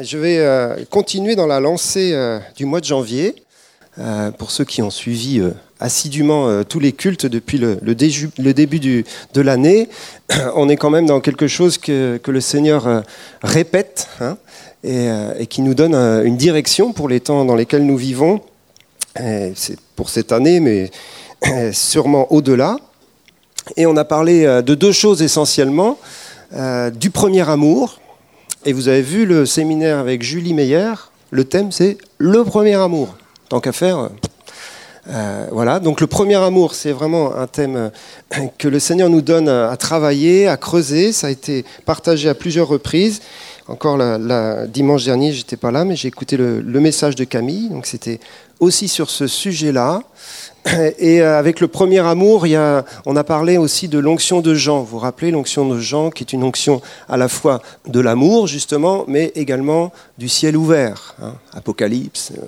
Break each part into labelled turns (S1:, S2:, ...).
S1: je vais euh, continuer dans la lancée euh, du mois de janvier. Euh, pour ceux qui ont suivi assidûment tous les cultes depuis le, début de l'année, on est quand même dans quelque chose que, le Seigneur répète hein, et, qui nous donne une direction pour les temps dans lesquels nous vivons. C'est pour cette année, mais sûrement au-delà. Et on a parlé de deux choses essentiellement. du premier amour, et vous avez vu le séminaire avec Julie Meyer, le thème c'est le premier amour. Tant qu'à faire. Euh, voilà, donc le premier amour, c'est vraiment un thème euh, que le Seigneur nous donne à travailler, à creuser. Ça a été partagé à plusieurs reprises. Encore la, dimanche dernier, j'étais pas là, mais j'ai écouté le, le, message de Camille. Donc c'était aussi sur ce sujet-là. Et euh, avec le premier amour, on a parlé aussi de l'onction de Jean. Vous vous rappelez l'onction de Jean, qui est une onction à la fois de l'amour, justement, mais également du ciel ouvert. Hein. Apocalypse, euh,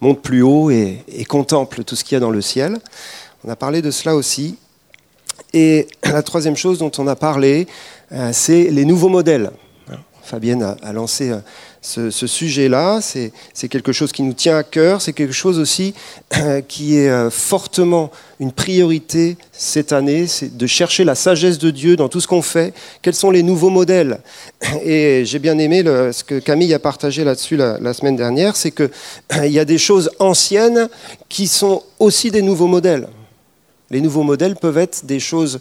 S1: monte plus haut et, contemple tout ce qu'il y a dans le ciel. On a parlé de cela aussi. Et la troisième chose dont on a parlé, euh, c'est les nouveaux modèles. Fabienne a lancé ce, sujet-là. C'est quelque chose qui nous tient à cœur. C'est quelque chose aussi euh, qui est euh, fortement une priorité cette année. C'est de chercher la sagesse de Dieu dans tout ce qu'on fait. Quels sont les nouveaux modèles? Et j'ai bien aimé ce que Camille a partagé là-dessus la, semaine dernière. C'est qu'il y a des choses anciennes qui sont aussi des nouveaux modèles. Les nouveaux modèles peuvent être des choses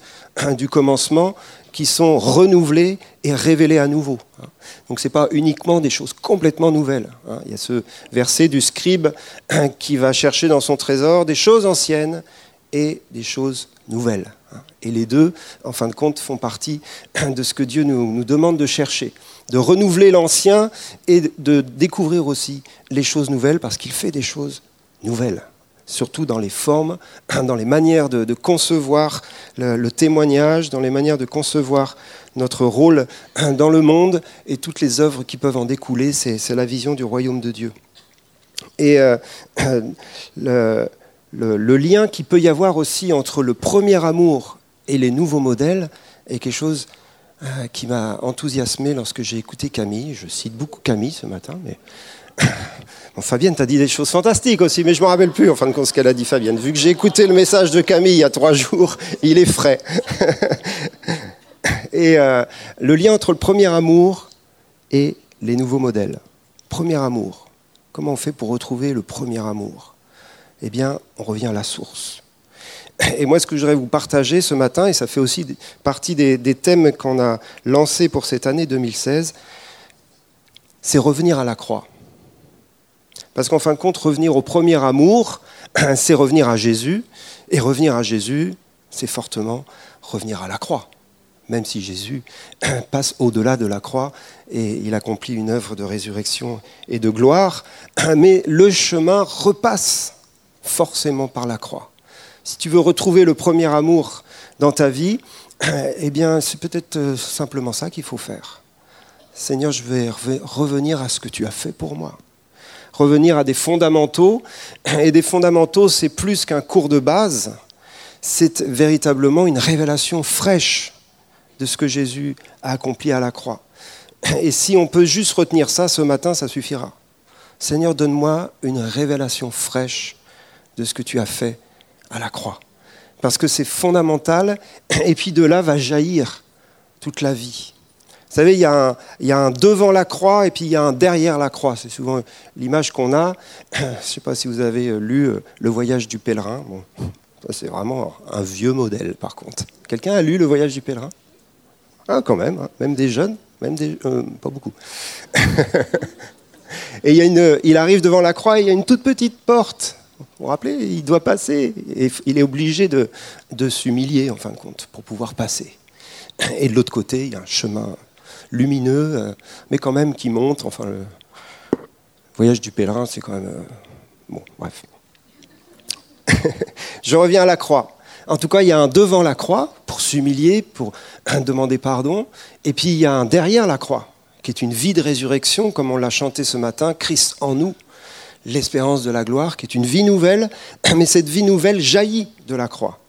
S1: du commencement qui sont renouvelées et révélées à nouveau. Donc ce n'est pas uniquement des choses complètement nouvelles. Hein. Il y a ce verset du scribe qui va chercher dans son trésor des choses anciennes et des choses nouvelles. Hein. Et les deux, en fin de compte, font partie de ce que Dieu nous, nous demande de chercher, de renouveler l'ancien et de découvrir aussi les choses nouvelles parce qu'il fait des choses nouvelles surtout dans les formes, dans les manières de, concevoir le, témoignage, dans les manières de concevoir notre rôle dans le monde et toutes les œuvres qui peuvent en découler. C'est la vision du royaume de Dieu. Et euh, le, le, lien qu'il peut y avoir aussi entre le premier amour et les nouveaux modèles est quelque chose euh, qui m'a enthousiasmé lorsque j'ai écouté Camille. Je cite beaucoup Camille ce matin, mais Fabienne, t'as dit des choses fantastiques aussi, mais je me rappelle plus en fin de compte ce qu'elle a dit, Fabienne. Vu que j'ai écouté le message de Camille il y a trois jours, il est frais. et euh, le lien entre le premier amour et les nouveaux modèles. Premier amour. Comment on fait pour retrouver le premier amour? Eh bien, on revient à la source. Et moi, ce que je voudrais vous partager ce matin, et ça fait aussi partie des, des thèmes qu'on a lancés pour cette année 2016, c'est revenir à la croix. Parce qu'en fin de compte, revenir au premier amour, c'est revenir à Jésus. Et revenir à Jésus, c'est fortement revenir à la croix. Même si Jésus passe au-delà de la croix et il accomplit une œuvre de résurrection et de gloire, mais le chemin repasse forcément par la croix. Si tu veux retrouver le premier amour dans ta vie, eh bien, c'est peut-être euh, simplement ça qu'il faut faire. Seigneur, je vais revenir à ce que tu as fait pour moi revenir à des fondamentaux. Et des fondamentaux, c'est plus qu'un cours de base, c'est véritablement une révélation fraîche de ce que Jésus a accompli à la croix. Et si on peut juste retenir ça ce matin, ça suffira. Seigneur, donne-moi une révélation fraîche de ce que tu as fait à la croix. Parce que c'est fondamental, et puis de là va jaillir toute la vie. Vous savez, il y, a un, devant la croix et puis il y a un derrière la croix. C'est souvent l'image qu'on a. Je ne sais pas si vous avez euh, lu euh, Le voyage du pèlerin. C'est vraiment un vieux modèle par contre. Quelqu'un a lu Le voyage du pèlerin? Ah, quand même, hein. même des jeunes, euh, pas beaucoup. il, arrive devant la croix et il y a une toute petite porte. Vous vous rappelez? Il doit passer. Et il est obligé de s'humilier en fin de compte pour pouvoir passer. Et de l'autre côté, il y a un chemin lumineux, euh, mais quand même qui monte. Enfin, le voyage du pèlerin, c'est quand même. Euh, bon, bref. Je reviens à la croix. En tout cas, il y a un devant la croix pour s'humilier, pour demander pardon, et puis il y a un derrière la croix, qui est une vie de résurrection, comme on l'a chanté ce matin, Christ en nous, l'espérance de la gloire, qui est une vie nouvelle, mais cette vie nouvelle jaillit de la croix.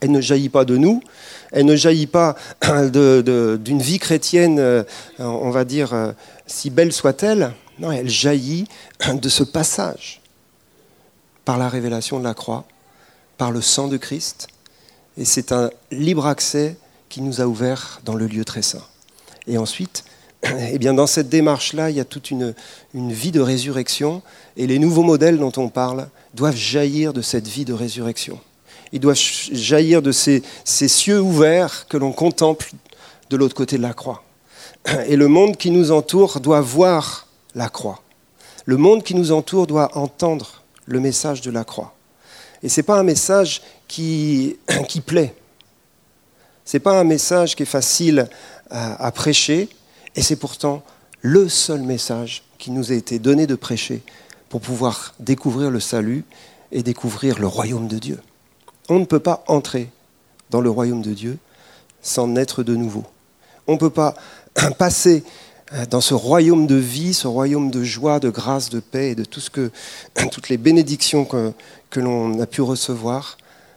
S1: Elle ne jaillit pas de nous, elle ne jaillit pas d'une vie chrétienne, euh, on va dire, euh, si belle soit-elle, Non, elle jaillit de ce passage par la révélation de la croix, par le sang de Christ. Et c'est un libre accès qui nous a ouvert dans le lieu très saint. Et ensuite, eh bien, dans cette démarche-là, il y a toute une, vie de résurrection. Et les nouveaux modèles dont on parle doivent jaillir de cette vie de résurrection. Ils doivent jaillir de ces, cieux ouverts que l'on contemple de l'autre côté de la croix. Et le monde qui nous entoure doit voir la croix. Le monde qui nous entoure doit entendre le message de la croix. Et ce n'est pas un message qui, plaît. Ce n'est pas un message qui est facile à prêcher. Et c'est pourtant le seul message qui nous a été donné de prêcher pour pouvoir découvrir le salut et découvrir le royaume de Dieu. On ne peut pas entrer dans le royaume de Dieu sans naître de nouveau. On ne peut pas passer euh, dans ce royaume de vie, ce royaume de joie, de grâce, de paix et de toutes les bénédictions que, que l'on a pu recevoir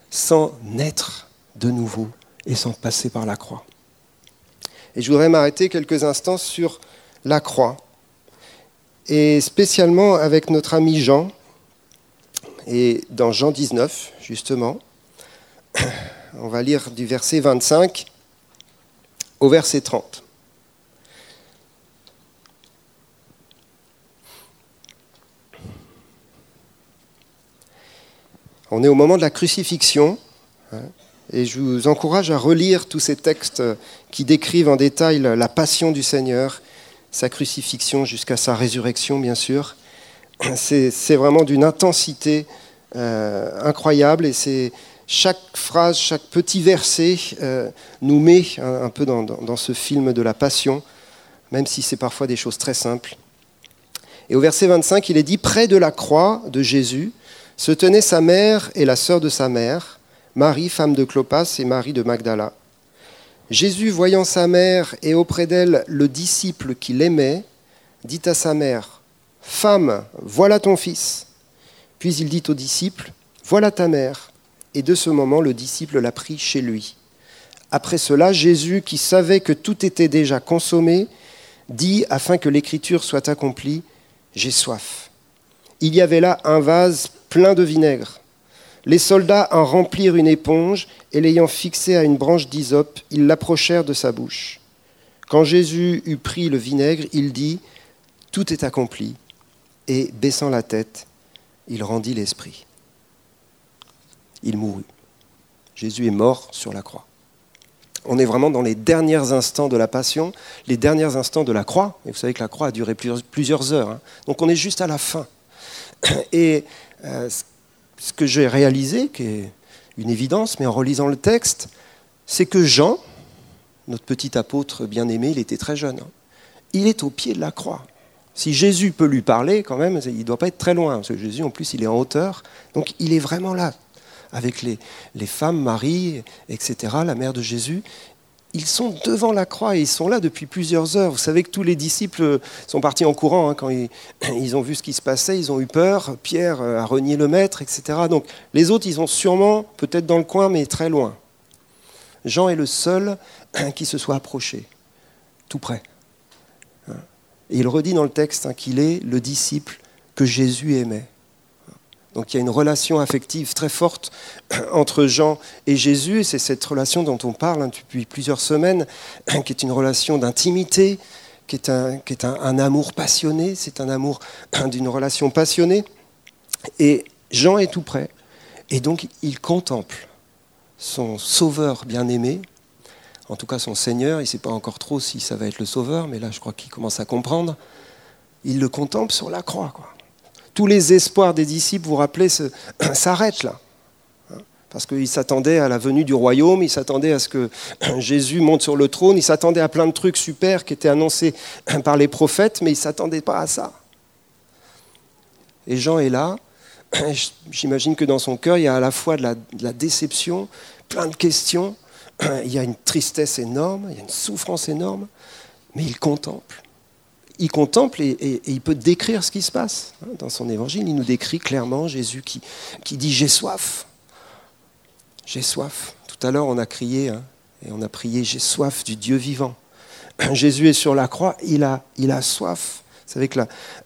S1: sans naître de nouveau et sans passer par la croix. Et je voudrais m'arrêter quelques instants sur la croix, et spécialement avec notre ami Jean, et dans Jean 19, justement, on va lire du verset 25 au verset 30. On est au moment de la crucifixion, hein, et je vous encourage à relire tous ces textes qui décrivent en détail la passion du Seigneur, sa crucifixion jusqu'à sa résurrection, bien sûr. C'est vraiment d'une intensité euh, incroyable, et c'est chaque phrase, chaque petit verset euh, nous met un, peu dans, ce film de la passion, même si c'est parfois des choses très simples. Et au verset 25, il est dit, près de la croix de Jésus, se tenaient sa mère et la sœur de sa mère, Marie, femme de Clopas, et Marie de Magdala. Jésus, voyant sa mère et auprès d'elle le disciple qu'il aimait, dit à sa mère, Femme, voilà ton fils. Puis il dit au disciple, Voilà ta mère. Et de ce moment, le disciple l'a pris chez lui. Après cela, Jésus, qui savait que tout était déjà consommé, dit, afin que l'écriture soit accomplie, J'ai soif. Il y avait là un vase plein de vinaigre. Les soldats en remplirent une éponge et l'ayant fixée à une branche d'hysope, ils l'approchèrent de sa bouche. Quand Jésus eut pris le vinaigre, il dit Tout est accompli. Et baissant la tête, il rendit l'esprit. Il mourut. Jésus est mort sur la croix. On est vraiment dans les derniers instants de la passion, les derniers instants de la croix. Et vous savez que la croix a duré plusieurs heures. Hein. Donc on est juste à la fin. Et euh, ce que j'ai réalisé, qui est une évidence, mais en relisant le texte, c'est que Jean, notre petit apôtre bien-aimé, il était très jeune, hein. il est au pied de la croix. Si Jésus peut lui parler, quand même, il ne doit pas être très loin, parce que Jésus, en plus, il est en hauteur, donc il est vraiment là, avec les, femmes, Marie, etc., la mère de Jésus, ils sont devant la croix et ils sont là depuis plusieurs heures. Vous savez que tous les disciples sont partis en courant hein, quand ils, ont vu ce qui se passait, ils ont eu peur. Pierre a renié le maître, etc. Donc les autres, ils sont sûrement peut-être dans le coin, mais très loin. Jean est le seul qui se soit approché, tout près. Et il redit dans le texte hein, qu'il est le disciple que Jésus aimait. Donc il y a une relation affective très forte entre Jean et Jésus, et c'est cette relation dont on parle hein, depuis plusieurs semaines, qui est une relation d'intimité, qui est, un, amour passionné, c'est un amour d'une relation passionnée. Et Jean est tout près, et donc il contemple son sauveur bien-aimé, en tout cas son Seigneur, il ne sait pas encore trop si ça va être le sauveur, mais là je crois qu'il commence à comprendre, il le contemple sur la croix. Tous les espoirs des disciples, vous vous rappelez, s'arrêtent là. Parce qu'ils s'attendaient à la venue du royaume, ils s'attendaient à ce que Jésus monte sur le trône, ils s'attendaient à plein de trucs super qui étaient annoncés par les prophètes, mais ils ne s'attendaient pas à ça. Et Jean est là. J'imagine que dans son cœur, il y a à la fois de la, de la déception, plein de questions, il y a une tristesse énorme, il y a une souffrance énorme, mais il contemple il contemple et, il peut décrire ce qui se passe. Hein, dans son évangile, il nous décrit clairement Jésus qui, qui dit J'ai soif. J'ai soif. Tout à l'heure, on a crié hein, et on a prié J'ai soif du Dieu vivant. Jésus est sur la croix, il a, il a soif. Vous savez que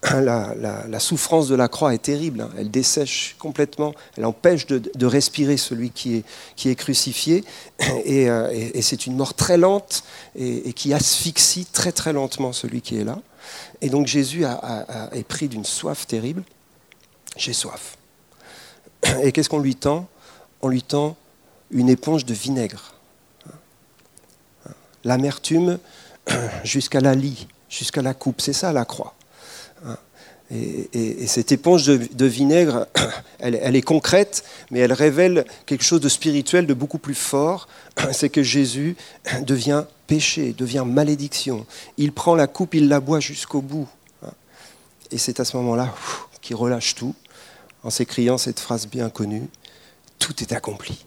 S1: la, souffrance de la croix est terrible. Hein. Elle dessèche complètement, elle empêche de, respirer celui qui est, qui est crucifié. Euh, et, c'est une mort très lente et, qui asphyxie très très lentement celui qui est là. Et donc Jésus est pris d'une soif terrible. J'ai soif. Et qu'est-ce qu'on lui tend? On lui tend une éponge de vinaigre. L'amertume jusqu'à la lie jusqu'à la coupe. C'est ça la croix. Et, cette éponge de, vinaigre, elle, est concrète, mais elle révèle quelque chose de spirituel, de beaucoup plus fort. C'est que Jésus devient péché, devient malédiction. Il prend la coupe, il la boit jusqu'au bout. Et c'est à ce moment-là qu'il relâche tout en s'écriant cette phrase bien connue, Tout est accompli.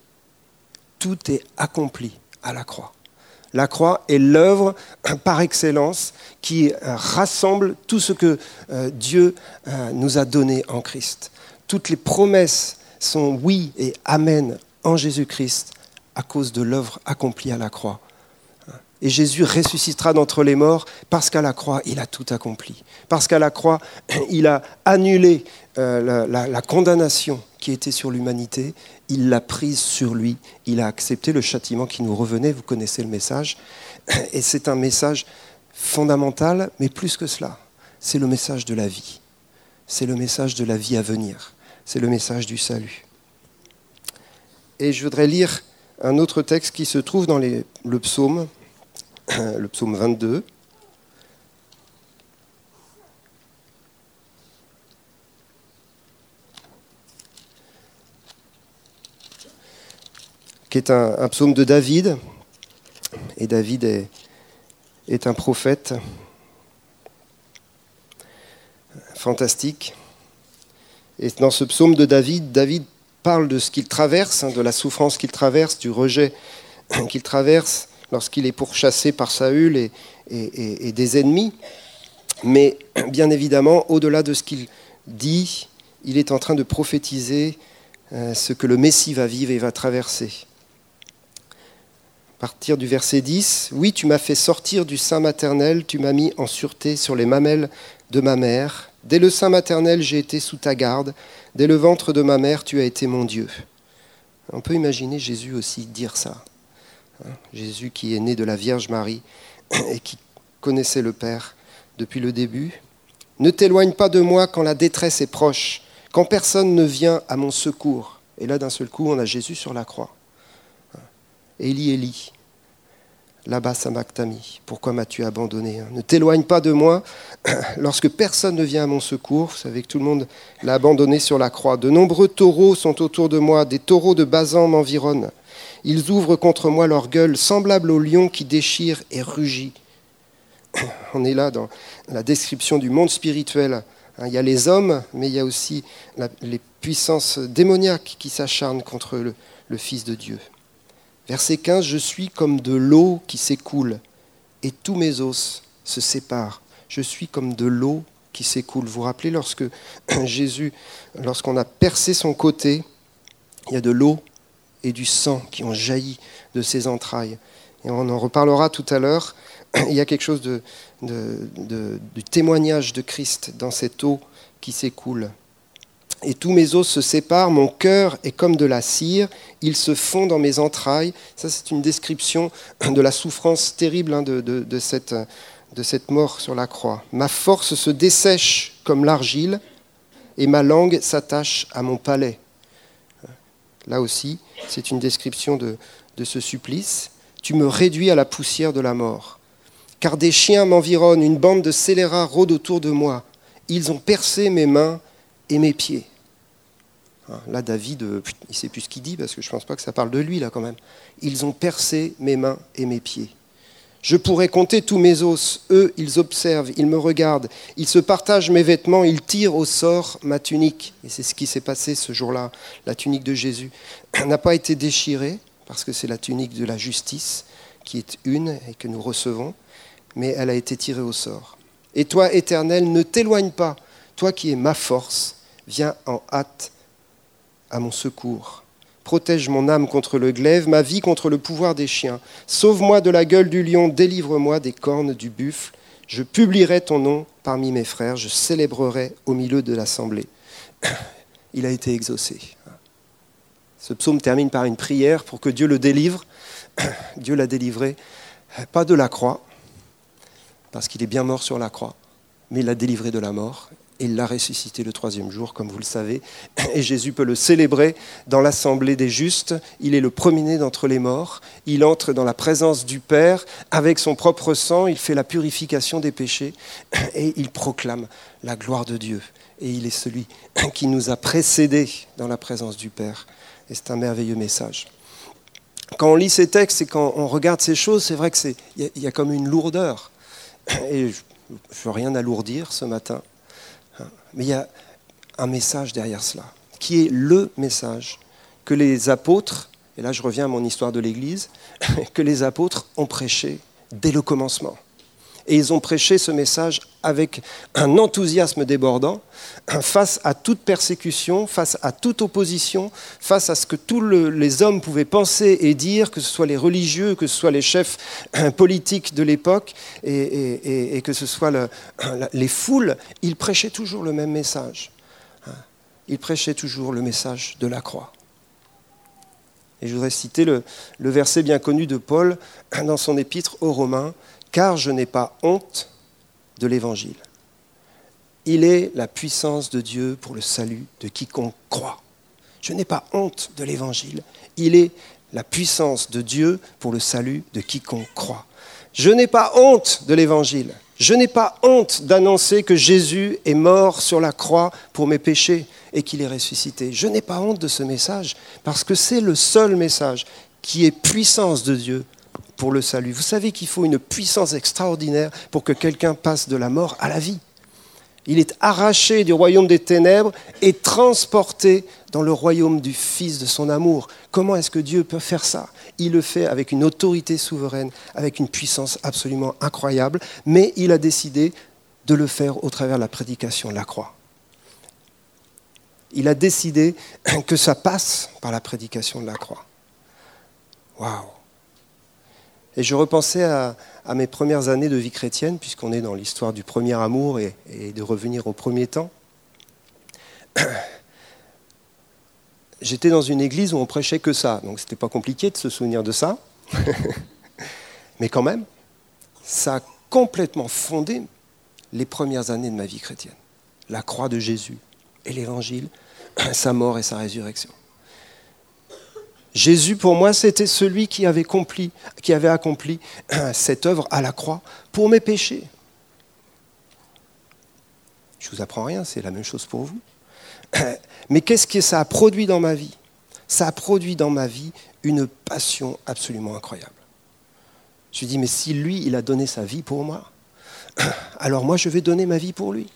S1: Tout est accompli à la croix. La croix est l'œuvre par excellence qui rassemble tout ce que euh, Dieu euh, nous a donné en Christ. Toutes les promesses sont oui et amen en Jésus-Christ à cause de l'œuvre accomplie à la croix. Et Jésus ressuscitera d'entre les morts parce qu'à la croix, il a tout accompli. Parce qu'à la croix, il a annulé euh, la, condamnation qui était sur l'humanité. Il l'a prise sur lui. Il a accepté le châtiment qui nous revenait. Vous connaissez le message. Et c'est un message fondamental, mais plus que cela. C'est le message de la vie. C'est le message de la vie à venir. C'est le message du salut. Et je voudrais lire un autre texte qui se trouve dans le psaume le psaume 22. Qui est un, psaume de David. Et David est, un prophète fantastique. Et dans ce psaume de David, David parle de ce qu'il traverse, hein, de la souffrance qu'il traverse, du rejet qu'il traverse, lorsqu'il est pourchassé par Saül et, et, des ennemis. Mais bien évidemment, au-delà de ce qu'il dit, il est en train de prophétiser euh, ce que le Messie va vivre et va traverser. Partir du verset 10, Oui, tu m'as fait sortir du sein maternel, tu m'as mis en sûreté sur les mamelles de ma mère. Dès le sein maternel, j'ai été sous ta garde. Dès le ventre de ma mère, tu as été mon Dieu. On peut imaginer Jésus aussi dire ça. Hein, Jésus qui est né de la Vierge Marie et qui connaissait le Père depuis le début. Ne t'éloigne pas de moi quand la détresse est proche, quand personne ne vient à mon secours. Et là, d'un seul coup, on a Jésus sur la croix. Élie, Élie, là-bas, Sabachthani, pourquoi m'as-tu abandonné hein? Ne t'éloigne pas de moi lorsque personne ne vient à mon secours. Vous savez que tout le monde l'a abandonné sur la croix. De nombreux taureaux sont autour de moi, des taureaux de Bazan m'environnent. Ils ouvrent contre moi leur gueule, semblable au lion qui déchire et rugit. On est là dans la description du monde spirituel. Hein, il y a les hommes, mais il y a aussi les puissances démoniaques qui s'acharnent contre le Fils de Dieu. Verset 15, Je suis comme de l'eau qui s'écoule, et tous mes os se séparent. Je suis comme de l'eau qui s'écoule. Vous vous rappelez lorsque Jésus, lorsqu'on a percé son côté, il y a de l'eau et du sang qui ont jailli de ses entrailles. Et on en reparlera tout à l'heure. Il y a quelque chose de, du témoignage de Christ dans cette eau qui s'écoule. Et tous mes os se séparent, mon cœur est comme de la cire, il se fond dans mes entrailles. Ça, c'est une description de la souffrance terrible hein, de, cette mort sur la croix. Ma force se dessèche comme l'argile, et ma langue s'attache à mon palais. Là aussi, c'est une description de, ce supplice. Tu me réduis à la poussière de la mort. Car des chiens m'environnent, une bande de scélérats rôde autour de moi. Ils ont percé mes mains et mes pieds. Hein, là, David, euh, il ne sait plus ce qu'il dit parce que je ne pense pas que ça parle de lui là quand même. Ils ont percé mes mains et mes pieds. Je pourrais compter tous mes os. Eux, ils observent, ils me regardent, ils se partagent mes vêtements, ils tirent au sort ma tunique. Et c'est ce qui s'est passé ce jour-là. La tunique de Jésus n'a pas été déchirée, parce que c'est la tunique de la justice qui est une et que nous recevons, mais elle a été tirée au sort. Et toi, Éternel, ne t'éloigne pas. Toi qui es ma force, viens en hâte à mon secours. Protège mon âme contre le glaive, ma vie contre le pouvoir des chiens. Sauve-moi de la gueule du lion, délivre-moi des cornes du buffle. Je publierai ton nom parmi mes frères, je célébrerai au milieu de l'assemblée. Il a été exaucé. Ce psaume termine par une prière pour que Dieu le délivre. Dieu l'a délivré, pas de la croix, parce qu'il est bien mort sur la croix, mais il l'a délivré de la mort il l'a ressuscité le troisième jour, comme vous le savez. Et Jésus peut le célébrer dans l'assemblée des justes. Il est le premier-né d'entre les morts. Il entre dans la présence du Père avec son propre sang. Il fait la purification des péchés et il proclame la gloire de Dieu. Et il est celui qui nous a précédés dans la présence du Père. Et c'est un merveilleux message. Quand on lit ces textes et quand on regarde ces choses, c'est vrai qu'il y, y, a comme une lourdeur. Et je ne veux rien alourdir ce matin. Mais il y a un message derrière cela, qui est le message que les apôtres, et là je reviens à mon histoire de l'Église, que les apôtres ont prêché dès le commencement. Et ils ont prêché ce message avec un enthousiasme débordant face à toute persécution, face à toute opposition, face à ce que tous les hommes pouvaient penser et dire, que ce soit les religieux, que ce soit les chefs politiques de l'époque et, que ce soit les foules, ils prêchaient toujours le même message. Ils prêchaient toujours le message de la croix. Et je voudrais citer le verset bien connu de Paul dans son épître aux Romains car je n'ai pas honte de l'Évangile. Il est la puissance de Dieu pour le salut de quiconque croit. Je n'ai pas honte de l'Évangile. Il est la puissance de Dieu pour le salut de quiconque croit. Je n'ai pas honte de l'Évangile. Je n'ai pas honte d'annoncer que Jésus est mort sur la croix pour mes péchés et qu'il est ressuscité. Je n'ai pas honte de ce message parce que c'est le seul message qui est puissance de Dieu pour le salut. Vous savez qu'il faut une puissance extraordinaire pour que quelqu'un passe de la mort à la vie. Il est arraché du royaume des ténèbres et transporté dans le royaume du Fils de son amour. Comment est-ce que Dieu peut faire ça? Il le fait avec une autorité souveraine, avec une puissance absolument incroyable, mais il a décidé de le faire au travers de la prédication de la croix. Il a décidé que ça passe par la prédication de la croix. Waouh et je repensais à, mes premières années de vie chrétienne, puisqu'on est dans l'histoire du premier amour et, de revenir au premier temps. J'étais dans une église où on prêchait que ça, donc c'était pas compliqué de se souvenir de ça. Mais quand même, ça a complètement fondé les premières années de ma vie chrétienne. La croix de Jésus et l'évangile, sa mort et sa résurrection. Jésus, pour moi, c'était celui qui avait, accompli, qui avait accompli cette œuvre à la croix pour mes péchés. Je ne vous apprends rien, c'est la même chose pour vous. Mais qu'est-ce que ça a produit dans ma vie? Ça a produit dans ma vie une passion absolument incroyable. Je me dis, mais si lui, il a donné sa vie pour moi, alors moi, je vais donner ma vie pour lui.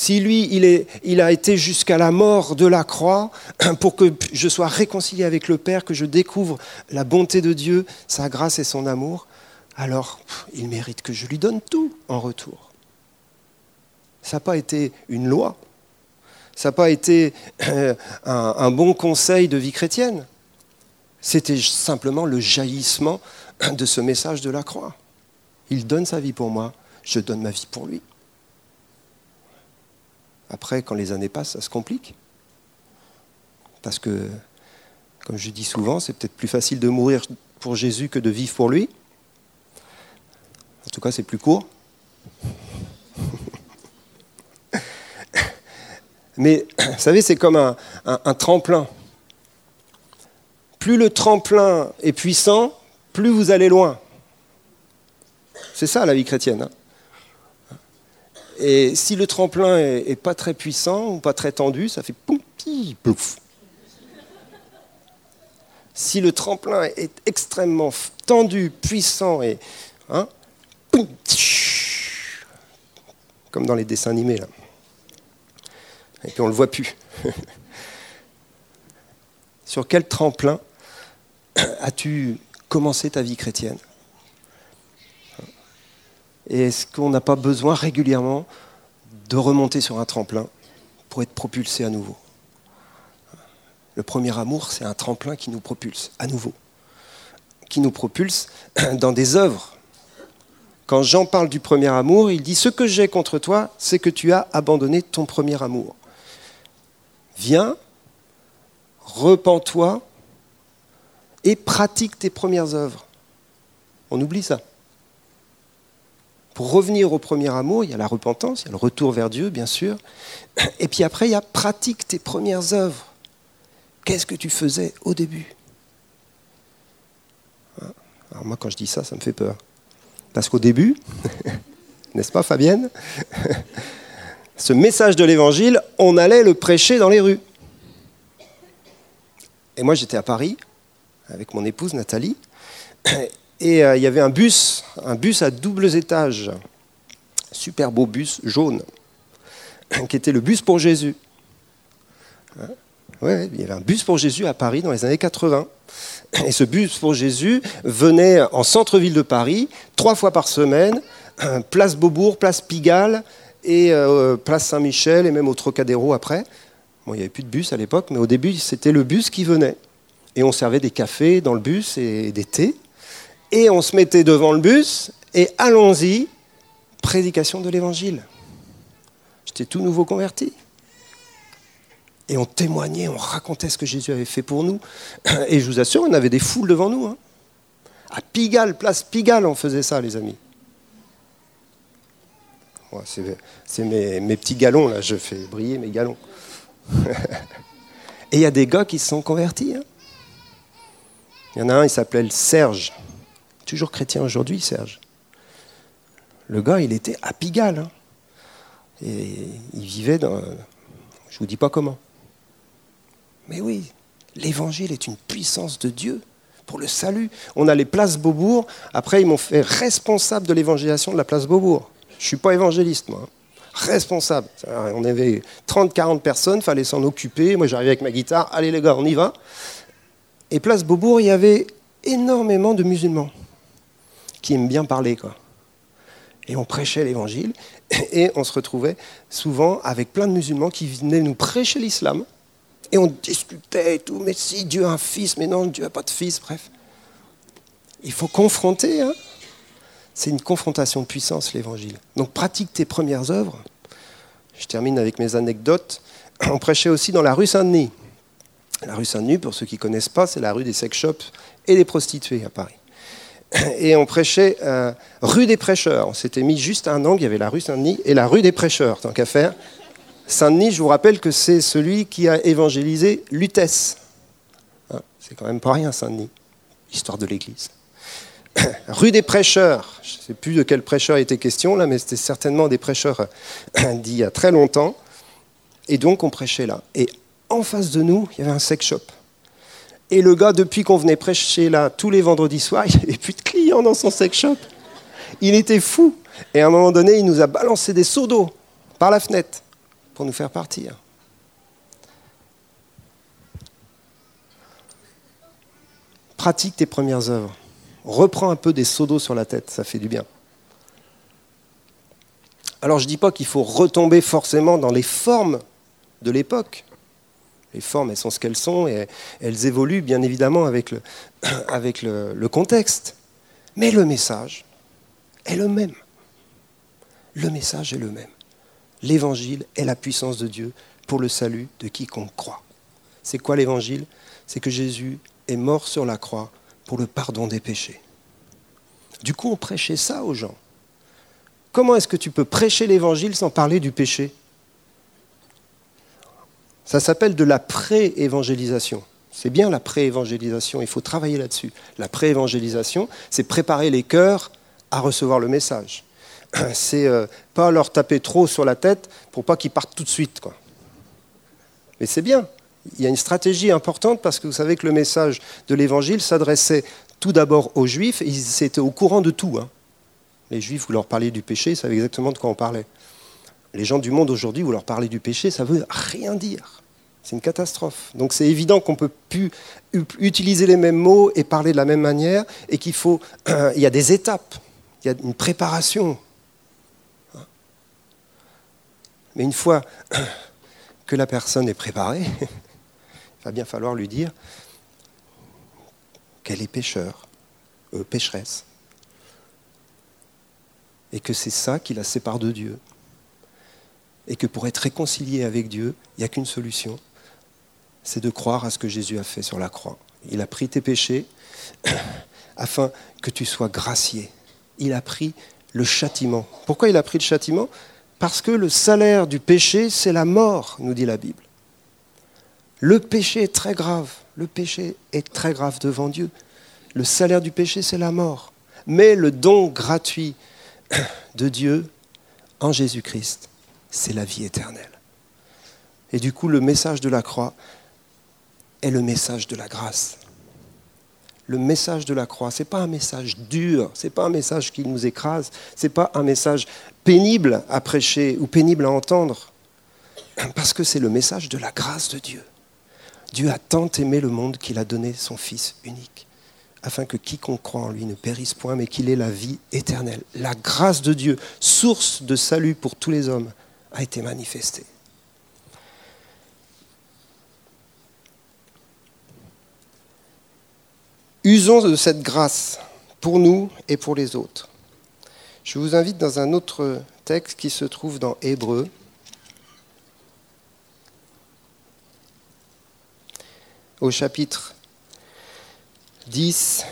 S1: Si lui, il, a été jusqu'à la mort de la croix pour que je sois réconcilié avec le Père, que je découvre la bonté de Dieu, sa grâce et son amour, alors il mérite que je lui donne tout en retour. Ça n'a pas été une loi, ça n'a pas été un bon conseil de vie chrétienne, c'était simplement le jaillissement de ce message de la croix. Il donne sa vie pour moi, je donne ma vie pour lui. Après, quand les années passent, ça se complique. Parce que, comme je dis souvent, c'est peut-être plus facile de mourir pour Jésus que de vivre pour lui. En tout cas, c'est plus court. Mais vous savez, c'est comme un, tremplin. Plus le tremplin est puissant, plus vous allez loin. C'est ça la vie chrétienne. Hein. Et si le tremplin est, pas très puissant ou pas très tendu, ça fait poum, plouf. Si le tremplin est extrêmement tendu, puissant et hein, comme dans les dessins animés là. Et puis on le voit plus. Sur quel tremplin as-tu commencé ta vie chrétienne? Et est-ce qu'on n'a pas besoin régulièrement de remonter sur un tremplin pour être propulsé à nouveau? Le premier amour, c'est un tremplin qui nous propulse à nouveau, qui nous propulse dans des œuvres Quand Jean parle du premier amour, il dit Ce que j'ai contre toi, c'est que tu as abandonné ton premier amour. Viens, repens-toi et pratique tes premières œuvres. On oublie ça. Pour revenir au premier amour, il y a la repentance, il y a le retour vers Dieu, bien sûr. Et puis après, il y a pratique tes premières œuvres. Qu'est-ce que tu faisais au début Alors moi, quand je dis ça, ça me fait peur. Parce qu'au début, n'est-ce pas Fabienne Ce message de l'Évangile, on allait le prêcher dans les rues. Et moi, j'étais à Paris avec mon épouse Nathalie. Et euh, il y avait un bus, un bus à doubles étages, super beau bus jaune, qui était le bus pour Jésus. Ouais, il y avait un bus pour Jésus à Paris dans les années 80. Et ce bus pour Jésus venait en centre-ville de Paris, trois fois par semaine, place Beaubourg, place Pigalle et euh, place Saint-Michel et même au Trocadéro après. Bon, il n'y avait plus de bus à l'époque, mais au début, c'était le bus qui venait. Et on servait des cafés dans le bus et des thés et on se mettait devant le bus, et allons-y, prédication de l'évangile. J'étais tout nouveau converti. Et on témoignait, on racontait ce que Jésus avait fait pour nous. Et je vous assure, on avait des foules devant nous. Hein. À Pigalle, place Pigalle, on faisait ça, les amis. c'est mes, petits galons, là, je fais briller mes galons. Et il y a des gars qui se sont convertis. Hein. Il y en a un, il s'appelait Serge toujours chrétien aujourd'hui, Serge. Le gars, il était à Pigalle. Hein. Et il vivait dans. Je ne vous dis pas comment. Mais oui, l'évangile est une puissance de Dieu pour le salut. On a les places Beaubourg. Après, ils m'ont fait responsable de l'évangélisation de la place Beaubourg. Je ne suis pas évangéliste, moi. Hein. Responsable. On avait 30-40 personnes, il fallait s'en occuper. Moi, j'arrivais avec ma guitare. Allez, les gars, on y va. Et place Beaubourg, il y avait énormément de musulmans qui aiment bien parler. Quoi. Et on prêchait l'évangile, et on se retrouvait souvent avec plein de musulmans qui venaient nous prêcher l'islam, et on discutait et tout, mais si Dieu a un fils, mais non, Dieu n'a pas de fils, bref. Il faut confronter, hein. c'est une confrontation de puissance, l'évangile. Donc pratique tes premières œuvres. Je termine avec mes anecdotes. On prêchait aussi dans la rue Saint-Denis. La rue Saint-Denis, pour ceux qui ne connaissent pas, c'est la rue des sex shops et des prostituées à Paris. et on prêchait euh, rue des prêcheurs. On s'était mis juste un angle, il y avait la rue Saint-Denis et la rue des prêcheurs, tant qu'à faire. Saint-Denis, je vous rappelle que c'est celui qui a évangélisé Lutèce. Hein, c'est quand même pas rien, Saint-Denis, histoire de l'Église. rue des prêcheurs, je ne sais plus de quel prêcheur était question là, mais c'était certainement des prêcheurs d'il y a très longtemps. Et donc on prêchait là. Et en face de nous, il y avait un sex shop. Et le gars, depuis qu'on venait prêcher là tous les vendredis soirs, il avait plus de clients dans son sex shop. Il était fou. Et à un moment donné, il nous a balancé des seaux d'eau par la fenêtre pour nous faire partir. Pratique tes premières œuvres. Reprends un peu des seaux d'eau sur la tête, ça fait du bien. Alors je ne dis pas qu'il faut retomber forcément dans les formes de l'époque. Les formes, elles sont ce qu'elles sont et elles évoluent bien évidemment avec le, contexte. Mais le message est le même. Le message est le même. L'évangile est la puissance de Dieu pour le salut de quiconque croit. C'est quoi l'évangile? C'est que Jésus est mort sur la croix pour le pardon des péchés. Du coup, on prêchait ça aux gens. Comment est-ce que tu peux prêcher l'évangile sans parler du péché? Ça s'appelle de la pré-évangélisation. C'est bien la pré-évangélisation, il faut travailler là-dessus. La pré-évangélisation, c'est préparer les cœurs à recevoir le message. C'est euh, pas leur taper trop sur la tête pour pas qu'ils partent tout de suite. Quoi. Mais c'est bien. Il y a une stratégie importante parce que vous savez que le message de l'évangile s'adressait tout d'abord aux juifs ils étaient au courant de tout. Hein. Les juifs, vous leur parliez du péché, ils savaient exactement de quoi on parlait. Les gens du monde aujourd'hui, vous leur parlez du péché, ça veut rien dire. C'est une catastrophe. Donc c'est évident qu'on ne peut plus utiliser les mêmes mots et parler de la même manière et qu'il faut... il y a des étapes, il y a une préparation. Mais une fois que la personne est préparée, il va bien falloir lui dire qu'elle est pécheur, euh, pécheresse. et que c'est ça qui la sépare de Dieu. Et que pour être réconcilié avec Dieu, il n'y a qu'une solution, c'est de croire à ce que Jésus a fait sur la croix. Il a pris tes péchés afin que tu sois gracié. Il a pris le châtiment. Pourquoi il a pris le châtiment? Parce que le salaire du péché, c'est la mort, nous dit la Bible. Le péché est très grave. Le péché est très grave devant Dieu. Le salaire du péché, c'est la mort. Mais le don gratuit de Dieu en Jésus-Christ, c'est la vie éternelle. Et du coup, le message de la croix est le message de la grâce. Le message de la croix, ce n'est pas un message dur, ce n'est pas un message qui nous écrase, ce n'est pas un message pénible à prêcher ou pénible à entendre, parce que c'est le message de la grâce de Dieu. Dieu a tant aimé le monde qu'il a donné son Fils unique afin que quiconque croit en lui ne périsse point, mais qu'il ait la vie éternelle. La grâce de Dieu, source de salut pour tous les hommes, a été manifestée. Usons de cette grâce pour nous et pour les autres. Je vous invite dans un autre texte qui se trouve dans Hébreu. Au chapitre 10,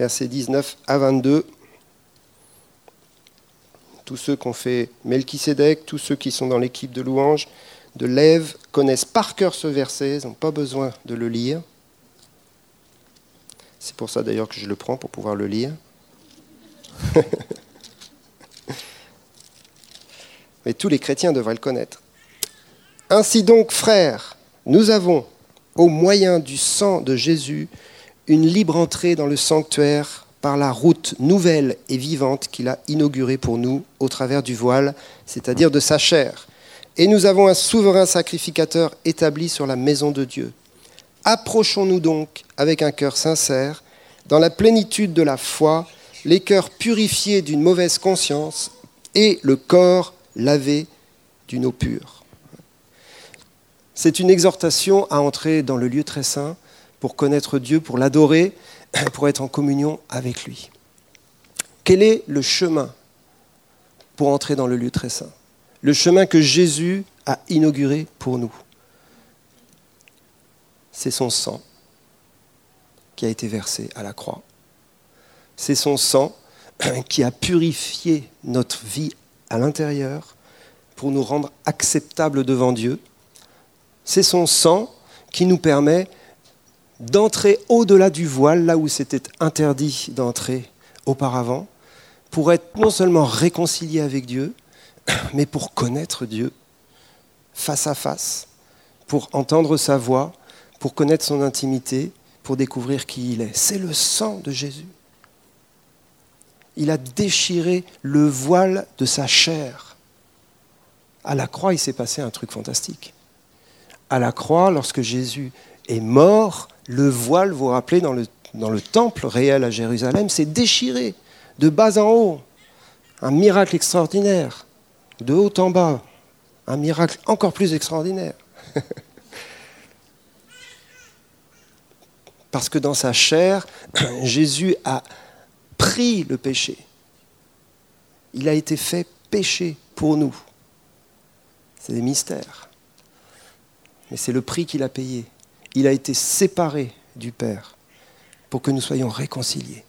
S1: versets 19 à 22. Tous ceux qui ont fait Melchisedec, tous ceux qui sont dans l'équipe de louange, de Lève, connaissent par cœur ce verset, ils n'ont pas besoin de le lire. C'est pour ça d'ailleurs que je le prends pour pouvoir le lire. Mais tous les chrétiens devraient le connaître. Ainsi donc, frères, nous avons au moyen du sang de Jésus, une libre entrée dans le sanctuaire par la route nouvelle et vivante qu'il a inaugurée pour nous au travers du voile, c'est-à-dire de sa chair. Et nous avons un souverain sacrificateur établi sur la maison de Dieu. Approchons-nous donc avec un cœur sincère, dans la plénitude de la foi, les cœurs purifiés d'une mauvaise conscience et le corps lavé d'une eau pure. C'est une exhortation à entrer dans le lieu très saint pour connaître Dieu, pour l'adorer, pour être en communion avec lui. Quel est le chemin pour entrer dans le lieu très saint? Le chemin que Jésus a inauguré pour nous. C'est son sang qui a été versé à la croix. C'est son sang qui a purifié notre vie à l'intérieur pour nous rendre acceptables devant Dieu c'est son sang qui nous permet d'entrer au-delà du voile, là où c'était interdit d'entrer auparavant, pour être non seulement réconcilié avec Dieu, mais pour connaître Dieu face à face, pour entendre sa voix, pour connaître son intimité, pour découvrir qui il est. C'est le sang de Jésus. Il a déchiré le voile de sa chair. À la croix, il s'est passé un truc fantastique à la croix, lorsque Jésus est mort, le voile, vous vous rappelez, dans le, dans le temple réel à Jérusalem, s'est déchiré de bas en haut. Un miracle extraordinaire. De haut en bas, un miracle encore plus extraordinaire. Parce que dans sa chair, Jésus a pris le péché. Il a été fait péché pour nous. C'est des mystères mais c'est le prix qu'il a payé. Il a été séparé du Père pour que nous soyons réconciliés.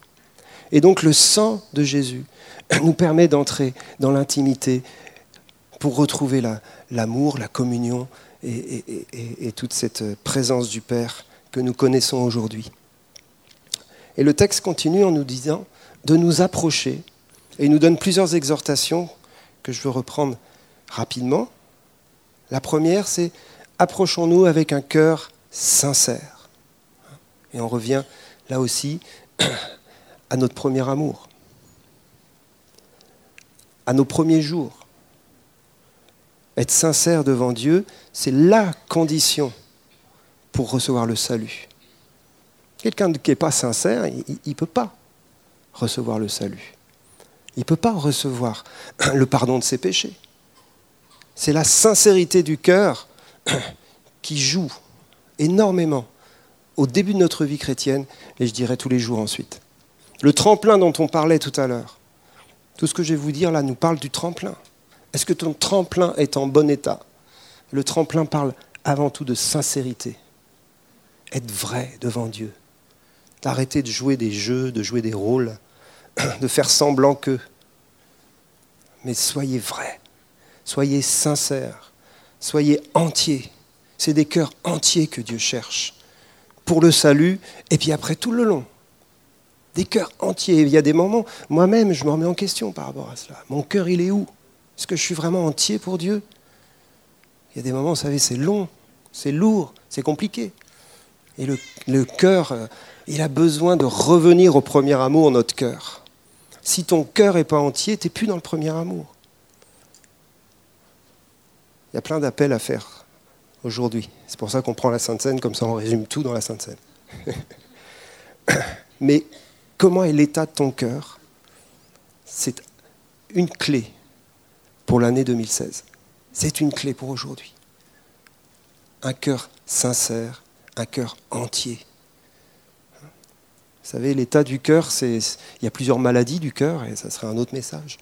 S1: Et donc le sang de Jésus nous permet d'entrer dans l'intimité pour retrouver l'amour, la, communion et, toute cette présence du Père que nous connaissons aujourd'hui. Et le texte continue en nous disant de nous approcher et il nous donne plusieurs exhortations que je veux reprendre rapidement. La première, c'est approchons-nous avec un cœur sincère. Et on revient là aussi à notre premier amour, à nos premiers jours. Être sincère devant Dieu, c'est la condition pour recevoir le salut. Quelqu'un qui n'est pas sincère, il ne peut pas recevoir le salut. Il ne peut pas recevoir le pardon de ses péchés. C'est la sincérité du cœur qui joue énormément au début de notre vie chrétienne et je dirais tous les jours ensuite. Le tremplin dont on parlait tout à l'heure. Tout ce que je vais vous dire là nous parle du tremplin. Est-ce que ton tremplin est en bon état? Le tremplin parle avant tout de sincérité. Être vrai devant Dieu. D'arrêter de jouer des jeux, de jouer des rôles, de faire semblant que. Mais soyez vrai. Soyez sincères. Soyez entiers. C'est des cœurs entiers que Dieu cherche pour le salut et puis après tout le long. Des cœurs entiers. Il y a des moments, moi-même, je me remets en question par rapport à cela. Mon cœur, il est où? Est-ce que je suis vraiment entier pour Dieu? Il y a des moments, vous savez, c'est long, c'est lourd, c'est compliqué. Et le, cœur, euh, il a besoin de revenir au premier amour, notre cœur. Si ton cœur n'est pas entier, tu n'es plus dans le premier amour. Il y a plein d'appels à faire aujourd'hui. C'est pour ça qu'on prend la Sainte Seine, comme ça on résume tout dans la Sainte Seine. Mais comment est l'état de ton cœur? C'est une clé pour l'année 2016. C'est une clé pour aujourd'hui. Un cœur sincère, un cœur entier. Vous savez, l'état du cœur, c'est il y a plusieurs maladies du cœur, et ça serait un autre message.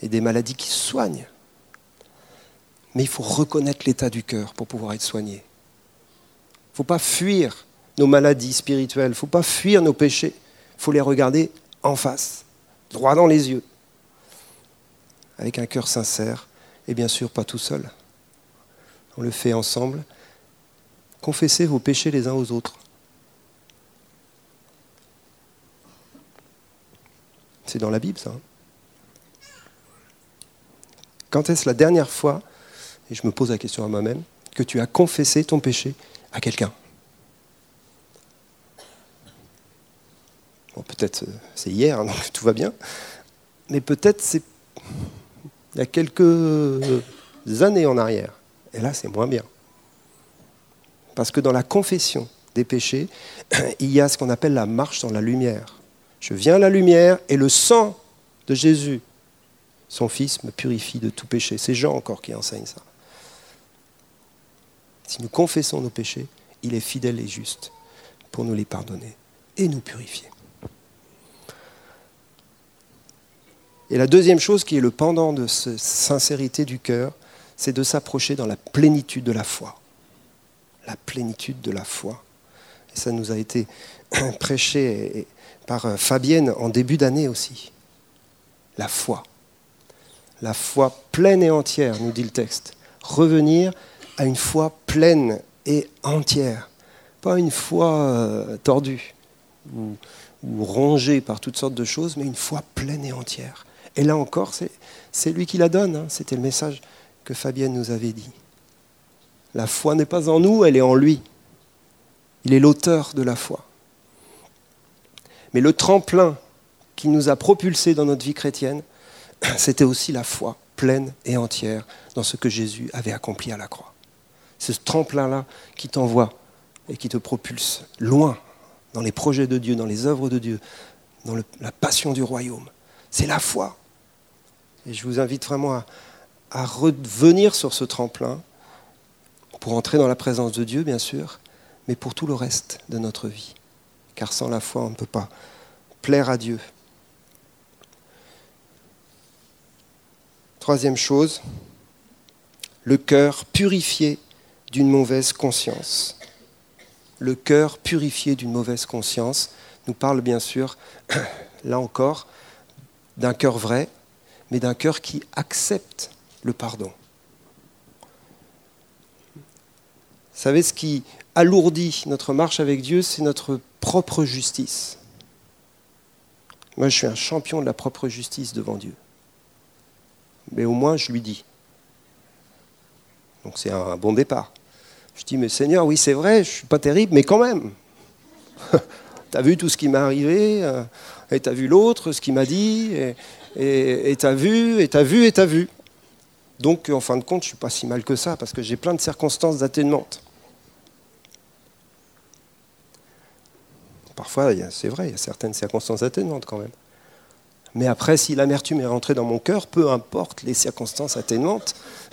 S1: Et des maladies qui soignent. Mais il faut reconnaître l'état du cœur pour pouvoir être soigné. Il ne faut pas fuir nos maladies spirituelles, il ne faut pas fuir nos péchés. Il faut les regarder en face, droit dans les yeux avec un cœur sincère, et bien sûr pas tout seul. On le fait ensemble. Confessez vos péchés les uns aux autres. C'est dans la Bible, ça. Hein. Quand est-ce la dernière fois, et je me pose la question à moi-même, que tu as confessé ton péché à quelqu'un? Bon, peut-être euh, c'est hier, hein, donc tout va bien, mais peut-être c'est il y a quelques années en arrière. Et là, c'est moins bien. Parce que dans la confession des péchés, il y a ce qu'on appelle la marche dans la lumière. Je viens à la lumière et le sang de Jésus, son Fils, me purifie de tout péché. C'est Jean encore qui enseigne ça. Si nous confessons nos péchés, il est fidèle et juste pour nous les pardonner et nous purifier. Et la deuxième chose qui est le pendant de cette sincérité du cœur, c'est de s'approcher dans la plénitude de la foi. La plénitude de la foi. Et ça nous a été prêché par euh, Fabienne en début d'année aussi. La foi. La foi pleine et entière, nous dit le texte. Revenir à une foi pleine et entière. Pas une foi euh, tordue ou, ou rongée par toutes sortes de choses, mais une foi pleine et entière. Et là encore, c'est lui qui la donne. Hein. C'était le message que Fabienne nous avait dit. La foi n'est pas en nous, elle est en lui. Il est l'auteur de la foi. Mais le tremplin qui nous a propulsés dans notre vie chrétienne, c'était aussi la foi pleine et entière dans ce que Jésus avait accompli à la croix. C'est ce tremplin-là qui t'envoie et qui te propulse loin dans les projets de Dieu, dans les œuvres de Dieu, dans la passion du royaume. C'est la foi. Et je vous invite vraiment à, revenir sur ce tremplin pour entrer dans la présence de Dieu, bien sûr, mais pour tout le reste de notre vie. Car sans la foi, on ne peut pas plaire à Dieu. Troisième chose, le cœur purifié d'une mauvaise conscience. Le cœur purifié d'une mauvaise conscience nous parle bien sûr, là encore, d'un cœur vrai, mais d'un cœur qui accepte le pardon. Vous savez, ce qui alourdit notre marche avec Dieu, c'est notre propre justice. Moi, je suis un champion de la propre justice devant Dieu. Mais au moins, je lui dis. Donc c'est un bon départ. Je dis, mais Seigneur, oui, c'est vrai, je ne suis pas terrible, mais quand même. tu as vu tout ce qui m'est arrivé, euh, et tu as vu l'autre, ce qu'il m'a dit, et t'as vu, et t'as vu, et t'as vu. Donc, en fin de compte, je ne suis pas si mal que ça, parce que j'ai plein de circonstances atténuantes. Parfois, c'est vrai, il y a certaines circonstances atténuantes quand même. Mais après, si l'amertume est rentrée dans mon cœur, peu importe les circonstances atténuantes,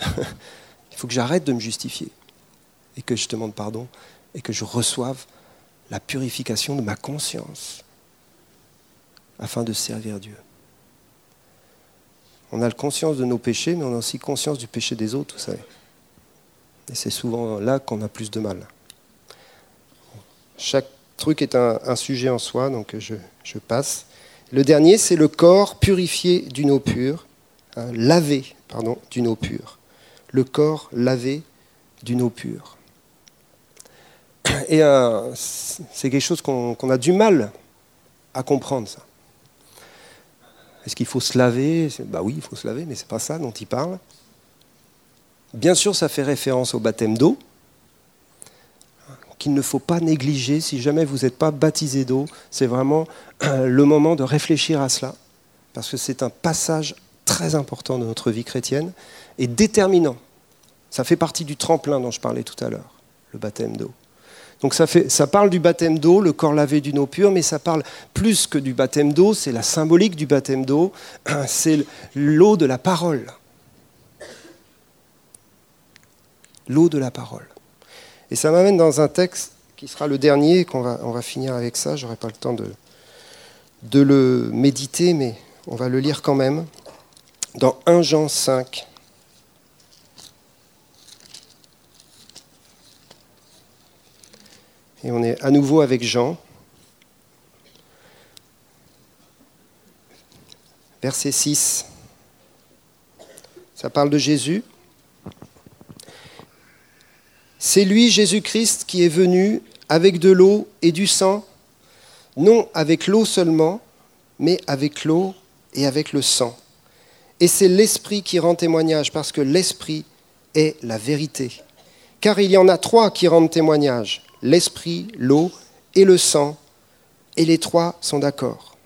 S1: il faut que j'arrête de me justifier et que je demande pardon et que je reçoive la purification de ma conscience afin de servir Dieu. On a la conscience de nos péchés, mais on a aussi conscience du péché des autres, vous savez. Et c'est souvent là qu'on a plus de mal. Chaque truc est un, sujet en soi, donc je, passe. Le dernier, c'est le corps purifié d'une eau pure, hein, lavé, pardon, d'une eau pure. Le corps lavé d'une eau pure. Et euh, c'est quelque chose qu'on a du mal à comprendre, ça. Est-ce qu'il faut se laver? Bah oui, il faut se laver, mais ce n'est pas ça dont il parle. Bien sûr, ça fait référence au baptême d'eau, qu'il ne faut pas négliger. Si jamais vous n'êtes pas baptisé d'eau, c'est vraiment le moment de réfléchir à cela, parce que c'est un passage très important de notre vie chrétienne et déterminant. Ça fait partie du tremplin dont je parlais tout à l'heure, le baptême d'eau. Donc ça, fait, ça parle du baptême d'eau, le corps lavé d'une eau pure, mais ça parle plus que du baptême d'eau, c'est la symbolique du baptême d'eau, c'est l'eau de la parole. L'eau de la parole. Et ça m'amène dans un texte qui sera le dernier, qu'on va, on va finir avec ça, j'aurai pas le temps de, de le méditer, mais on va le lire quand même. Dans 1 Jean 5, Et on est à nouveau avec Jean. Verset 6. Ça parle de Jésus. C'est lui, Jésus-Christ, qui est venu avec de l'eau et du sang, non avec l'eau seulement, mais avec l'eau et avec le sang. Et c'est l'Esprit qui rend témoignage, parce que l'Esprit est la vérité. Car il y en a trois qui rendent témoignage, l'esprit, l'eau et le sang, et les trois sont d'accord.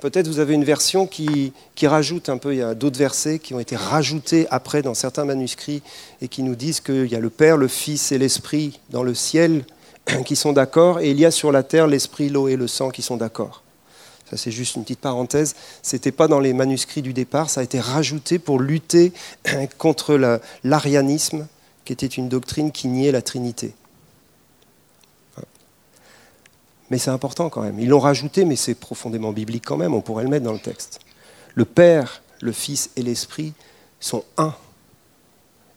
S1: Peut-être vous avez une version qui, qui, rajoute un peu, il y a d'autres versets qui ont été rajoutés après dans certains manuscrits et qui nous disent qu'il y a le Père, le Fils et l'Esprit dans le ciel qui sont d'accord, et il y a sur la terre l'Esprit, l'eau et le sang qui sont d'accord. Ça c'est juste une petite parenthèse, ce n'était pas dans les manuscrits du départ, ça a été rajouté pour lutter contre l'arianisme qui était une doctrine qui niait la Trinité. Mais c'est important quand même. Ils l'ont rajouté, mais c'est profondément biblique quand même, on pourrait le mettre dans le texte. Le Père, le Fils et l'Esprit sont un.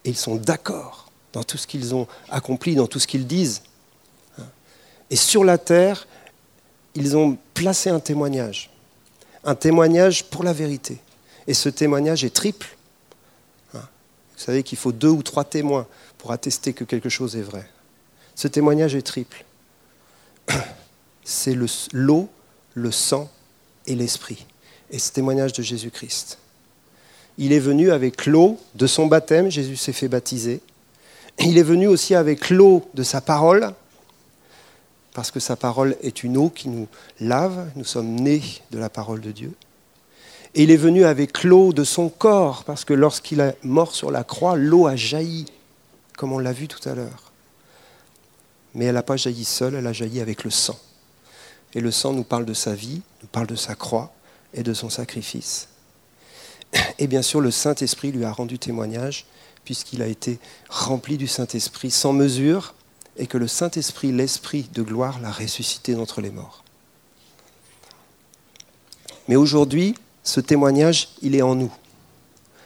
S1: Et ils sont d'accord dans tout ce qu'ils ont accompli, dans tout ce qu'ils disent. Et sur la terre, ils ont placé un témoignage. Un témoignage pour la vérité. Et ce témoignage est triple. Vous savez qu'il faut deux ou trois témoins pour attester que quelque chose est vrai. Ce témoignage est triple. C'est l'eau, le, sang et l'esprit. Et ce témoignage de Jésus-Christ. Il est venu avec l'eau de son baptême, Jésus s'est fait baptiser. Il est venu aussi avec l'eau de sa parole, parce que sa parole est une eau qui nous lave, nous sommes nés de la parole de Dieu. Et il est venu avec l'eau de son corps, parce que lorsqu'il est mort sur la croix, l'eau a jailli, comme on l'a vu tout à l'heure. Mais elle n'a pas jailli seule, elle a jailli avec le sang. Et le sang nous parle de sa vie, nous parle de sa croix et de son sacrifice. Et bien sûr, le Saint-Esprit lui a rendu témoignage, puisqu'il a été rempli du Saint-Esprit sans mesure, et que le Saint-Esprit, l'Esprit de gloire, l'a ressuscité d'entre les morts. Mais aujourd'hui, ce témoignage, il est en nous.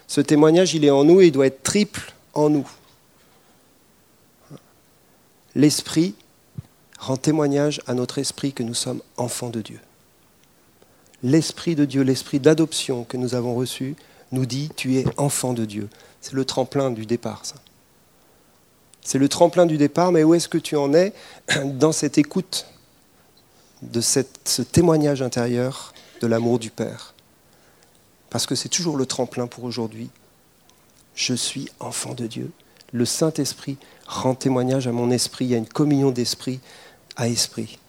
S1: Ce témoignage, il est en nous et il doit être triple en nous. L'Esprit rend témoignage à notre esprit que nous sommes enfants de Dieu. L'Esprit de Dieu, l'Esprit d'adoption que nous avons reçu, nous dit Tu es enfant de Dieu. C'est le tremplin du départ, ça. C'est le tremplin du départ, mais où est-ce que tu en es dans cette écoute de ce témoignage intérieur de l'amour du Père? Parce que c'est toujours le tremplin pour aujourd'hui. Je suis enfant de Dieu. Le Saint-Esprit rend témoignage à mon esprit. Il y a une communion d'esprit à esprit.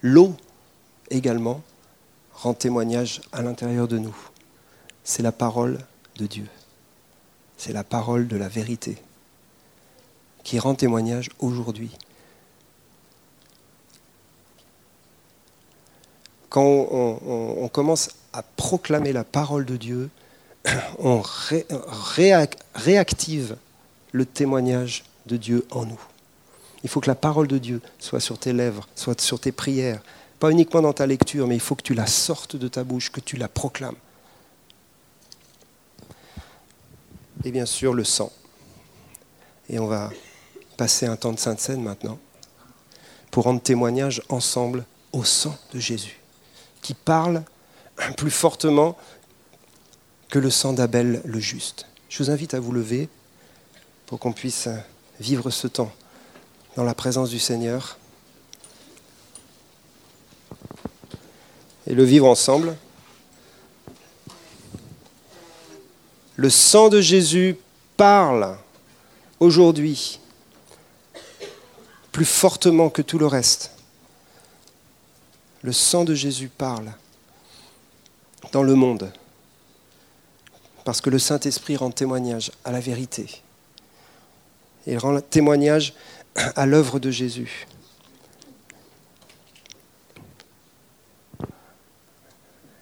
S1: L'eau également rend témoignage à l'intérieur de nous. C'est la parole de Dieu. C'est la parole de la vérité qui rend témoignage aujourd'hui. Quand on, commence à proclamer la parole de Dieu, on réactive le témoignage de Dieu en nous. Il faut que la parole de Dieu soit sur tes lèvres, soit sur tes prières. Pas uniquement dans ta lecture, mais il faut que tu la sortes de ta bouche, que tu la proclames. Et bien sûr, le sang. Et on va passer un temps de Sainte Seine maintenant pour rendre témoignage ensemble au sang de Jésus, qui parle plus fortement que le sang d'Abel le juste. Je vous invite à vous lever pour qu'on puisse vivre ce temps dans la présence du Seigneur et le vivre ensemble. Le sang de Jésus parle aujourd'hui plus fortement que tout le reste. Le sang de Jésus parle dans le monde parce que le Saint-Esprit rend témoignage à la vérité. Il rend témoignage à l'œuvre de Jésus.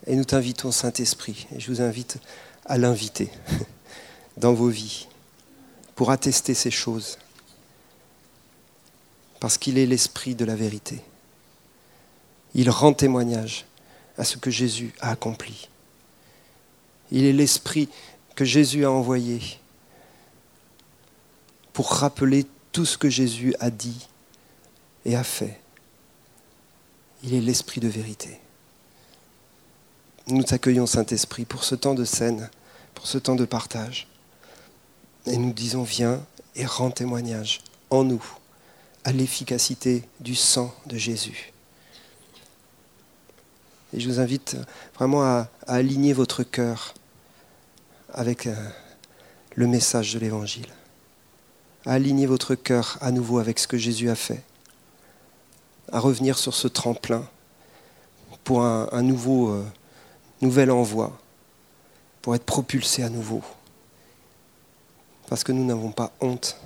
S1: Et nous t'invitons, Saint-Esprit, et je vous invite à l'inviter dans vos vies pour attester ces choses, parce qu'il est l'Esprit de la vérité. Il rend témoignage à ce que Jésus a accompli. Il est l'Esprit que Jésus a envoyé pour rappeler tout ce que Jésus a dit et a fait. Il est l'Esprit de vérité. Nous t'accueillons, Saint-Esprit, pour ce temps de scène, pour ce temps de partage. Et nous disons, viens et rends témoignage en nous à l'efficacité du sang de Jésus. Et je vous invite vraiment à, aligner votre cœur avec euh, le message de l'Évangile. À aligner votre cœur à nouveau avec ce que Jésus a fait. À revenir sur ce tremplin pour un, nouveau, euh, nouvel envoi, pour être propulsé à nouveau. Parce que nous n'avons pas honte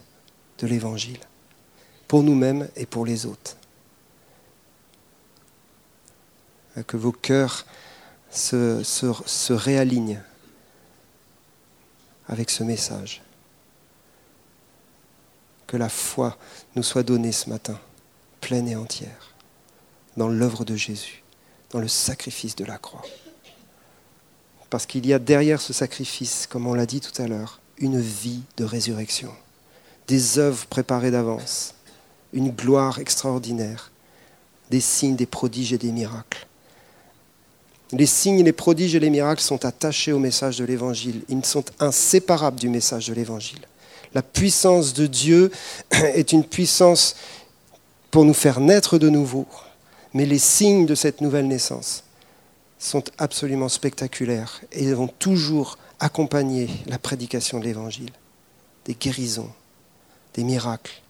S1: de l'Évangile, pour nous-mêmes et pour les autres. Que vos cœurs se, se, réalignent avec ce message. Que la foi nous soit donnée ce matin, pleine et entière, dans l'œuvre de Jésus, dans le sacrifice de la croix. Parce qu'il y a derrière ce sacrifice, comme on l'a dit tout à l'heure, une vie de résurrection, des œuvres préparées d'avance, une gloire extraordinaire, des signes, des prodiges et des miracles. Les signes, les prodiges et les miracles sont attachés au message de l'Évangile. Ils sont inséparables du message de l'Évangile. La puissance de Dieu est une puissance pour nous faire naître de nouveau. Mais les signes de cette nouvelle naissance sont absolument spectaculaires et vont toujours accompagner la prédication de l'Évangile. Des guérisons, des miracles,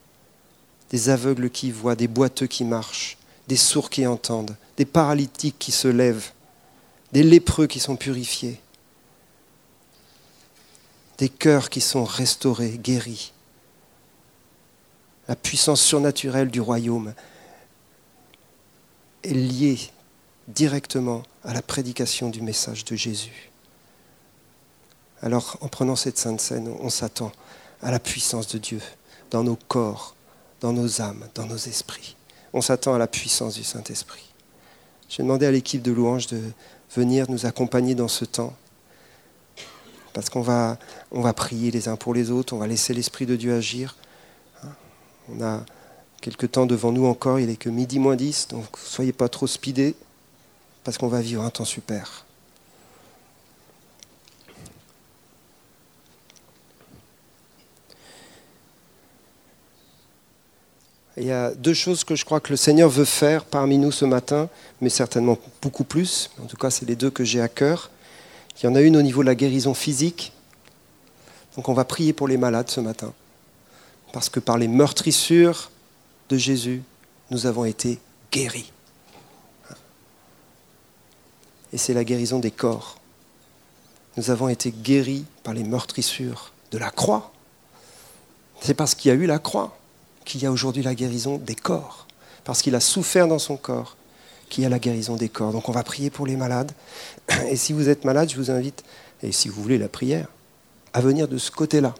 S1: des aveugles qui voient, des boiteux qui marchent, des sourds qui entendent, des paralytiques qui se lèvent, des lépreux qui sont purifiés, des cœurs qui sont restaurés, guéris. La puissance surnaturelle du royaume est liée directement à la prédication du message de Jésus. Alors, en prenant cette sainte scène, on s'attend à la puissance de Dieu dans nos corps, dans nos âmes, dans nos esprits. On s'attend à la puissance du Saint-Esprit. J'ai demandé à l'équipe de louanges de venir nous accompagner dans ce temps. Parce qu'on va, prier les uns pour les autres, on va laisser l'Esprit de Dieu agir. On a quelques temps devant nous encore, il est que midi moins 10, donc soyez pas trop speedés, parce qu'on va vivre un temps super. Il y a deux choses que je crois que le Seigneur veut faire parmi nous ce matin, mais certainement beaucoup plus. En tout cas, c'est les deux que j'ai à cœur. Il y en a une au niveau de la guérison physique. Donc on va prier pour les malades ce matin. Parce que par les meurtrissures de Jésus, nous avons été guéris. Et c'est la guérison des corps. Nous avons été guéris par les meurtrissures de la croix. C'est parce qu'il y a eu la croix qu'il y a aujourd'hui la guérison des corps. Parce qu'il a souffert dans son corps qu'il y a la guérison des corps. Donc on va prier pour les malades. Et si vous êtes malade, je vous invite, et si vous voulez la prière, à venir de ce côté-là.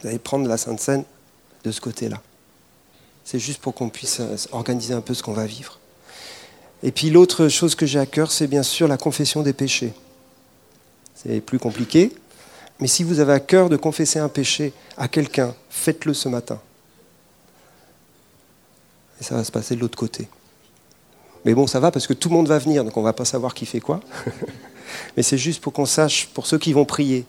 S1: Vous allez prendre la Sainte Seine de ce côté-là. C'est juste pour qu'on puisse euh, organiser un peu ce qu'on va vivre. Et puis l'autre chose que j'ai à cœur, c'est bien sûr la confession des péchés. C'est plus compliqué, mais si vous avez à cœur de confesser un péché à quelqu'un, faites-le ce matin. Et ça va se passer de l'autre côté. Mais bon, ça va parce que tout le monde va venir, donc on ne va pas savoir qui fait quoi. Mais c'est juste pour qu'on sache, pour ceux qui vont prier,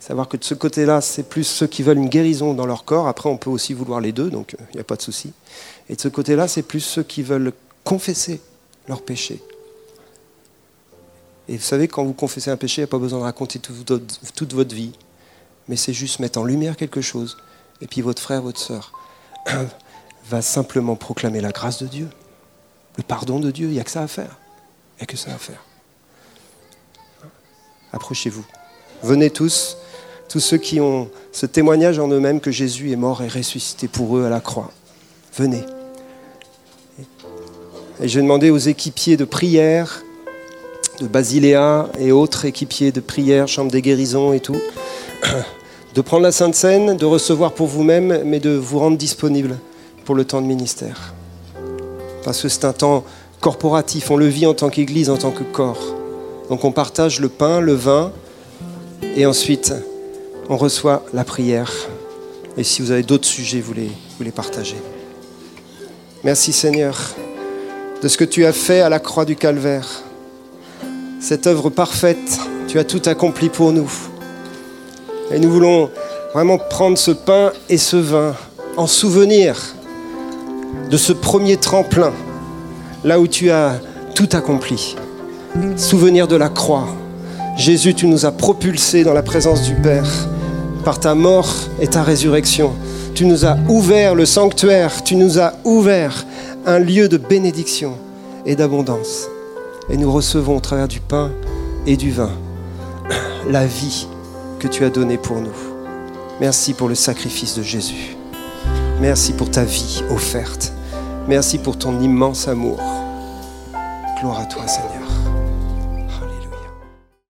S1: savoir que de ce côté-là, c'est plus ceux qui veulent une guérison dans leur corps. Après, on peut aussi vouloir les deux, donc il n'y a pas de souci. Et de ce côté-là, c'est plus ceux qui veulent confesser leurs péchés. Et vous savez, quand vous confessez un péché, il n'y a pas besoin de raconter toute votre vie. Mais c'est juste mettre en lumière quelque chose. Et puis votre frère, votre sœur va simplement proclamer la grâce de Dieu, le pardon de Dieu. Il n'y a que ça à faire. Il n'y a que ça à faire. Approchez-vous. Venez tous, tous ceux qui ont ce témoignage en eux-mêmes que Jésus est mort et ressuscité pour eux à la croix. Venez. Et je vais demander aux équipiers de prière, de Basiléa et autres équipiers de prière, chambre des guérisons et tout, de prendre la Sainte Seine, de recevoir pour vous-même, mais de vous rendre disponible pour le temps de ministère. Parce que c'est un temps corporatif, on le vit en tant qu'Église, en tant que corps. Donc on partage le pain, le vin, et ensuite on reçoit la prière. Et si vous avez d'autres sujets, vous les, vous les partagez. Merci Seigneur de ce que tu as fait à la croix du Calvaire. Cette œuvre parfaite, tu as tout accompli pour nous. Et nous voulons vraiment prendre ce pain et ce vin en souvenir de ce premier tremplin, là où tu as tout accompli. Souvenir de la croix. Jésus, tu nous as propulsés dans la présence du Père par ta mort et ta résurrection. Tu nous as ouvert le sanctuaire, tu nous as ouvert un lieu de bénédiction et d'abondance. Et nous recevons au travers du pain et du vin la vie que tu as donnée pour nous. Merci pour le sacrifice de Jésus. Merci pour ta vie offerte. Merci pour ton immense amour. Gloire à toi, Seigneur.